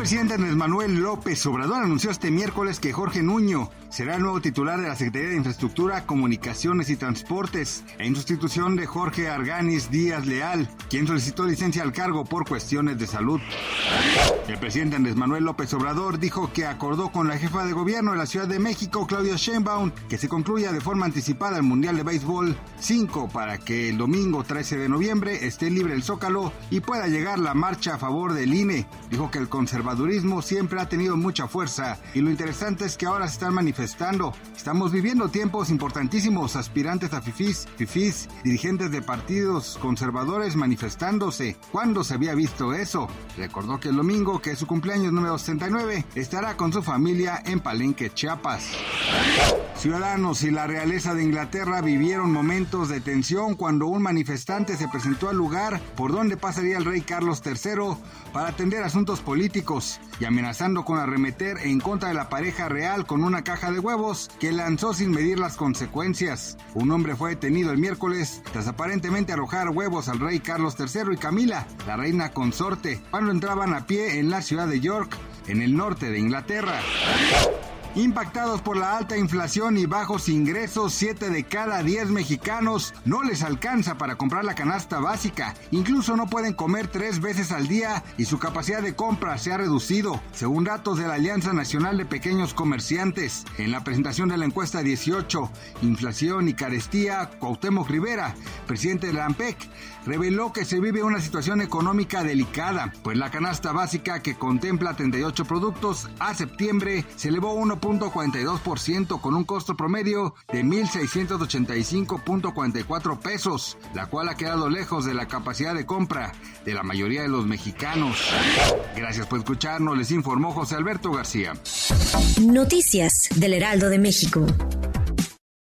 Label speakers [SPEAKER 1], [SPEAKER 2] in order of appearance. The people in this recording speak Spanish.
[SPEAKER 1] Presidente Andrés Manuel López Obrador anunció este miércoles que Jorge Nuño será el nuevo titular de la Secretaría de Infraestructura, Comunicaciones y Transportes, en sustitución de Jorge Arganis Díaz Leal, quien solicitó licencia al cargo por cuestiones de salud. El presidente Andrés Manuel López Obrador dijo que acordó con la jefa de gobierno de la Ciudad de México, Claudia Sheinbaum, que se concluya de forma anticipada el Mundial de Béisbol 5 para que el domingo 13 de noviembre esté libre el Zócalo y pueda llegar la marcha a favor del INE. Dijo que el conservadurismo siempre ha tenido mucha fuerza y lo interesante es que ahora se están manifestando. Estamos viviendo tiempos importantísimos, aspirantes a FIFIs, FIFIs, dirigentes de partidos conservadores manifestándose. ¿Cuándo se había visto eso? Recordó que el domingo, que es su cumpleaños número 69, estará con su familia en Palenque, Chiapas. Ciudadanos y la realeza de Inglaterra vivieron momentos de tensión cuando un manifestante se presentó al lugar por donde pasaría el rey Carlos III para atender asuntos políticos y amenazando con arremeter en contra de la pareja real con una caja de huevos que lanzó sin medir las consecuencias. Un hombre fue detenido el miércoles tras aparentemente arrojar huevos al rey Carlos III y Camila, la reina consorte, cuando entraban a pie en la ciudad de York, en el norte de Inglaterra. Impactados por la alta inflación y bajos ingresos, 7 de cada 10 mexicanos no les alcanza para comprar la canasta básica. Incluso no pueden comer tres veces al día y su capacidad de compra se ha reducido, según datos de la Alianza Nacional de Pequeños Comerciantes. En la presentación de la encuesta 18, Inflación y Carestía, Cuauhtémoc Rivera, presidente de la AMPEC, reveló que se vive una situación económica delicada, pues la canasta básica que contempla 38 productos a septiembre se elevó 1.42% con un costo promedio de 1.685.44 pesos, la cual ha quedado lejos de la capacidad de compra de la mayoría de los mexicanos. Gracias por escucharnos, les informó José Alberto García.
[SPEAKER 2] Noticias del Heraldo de México.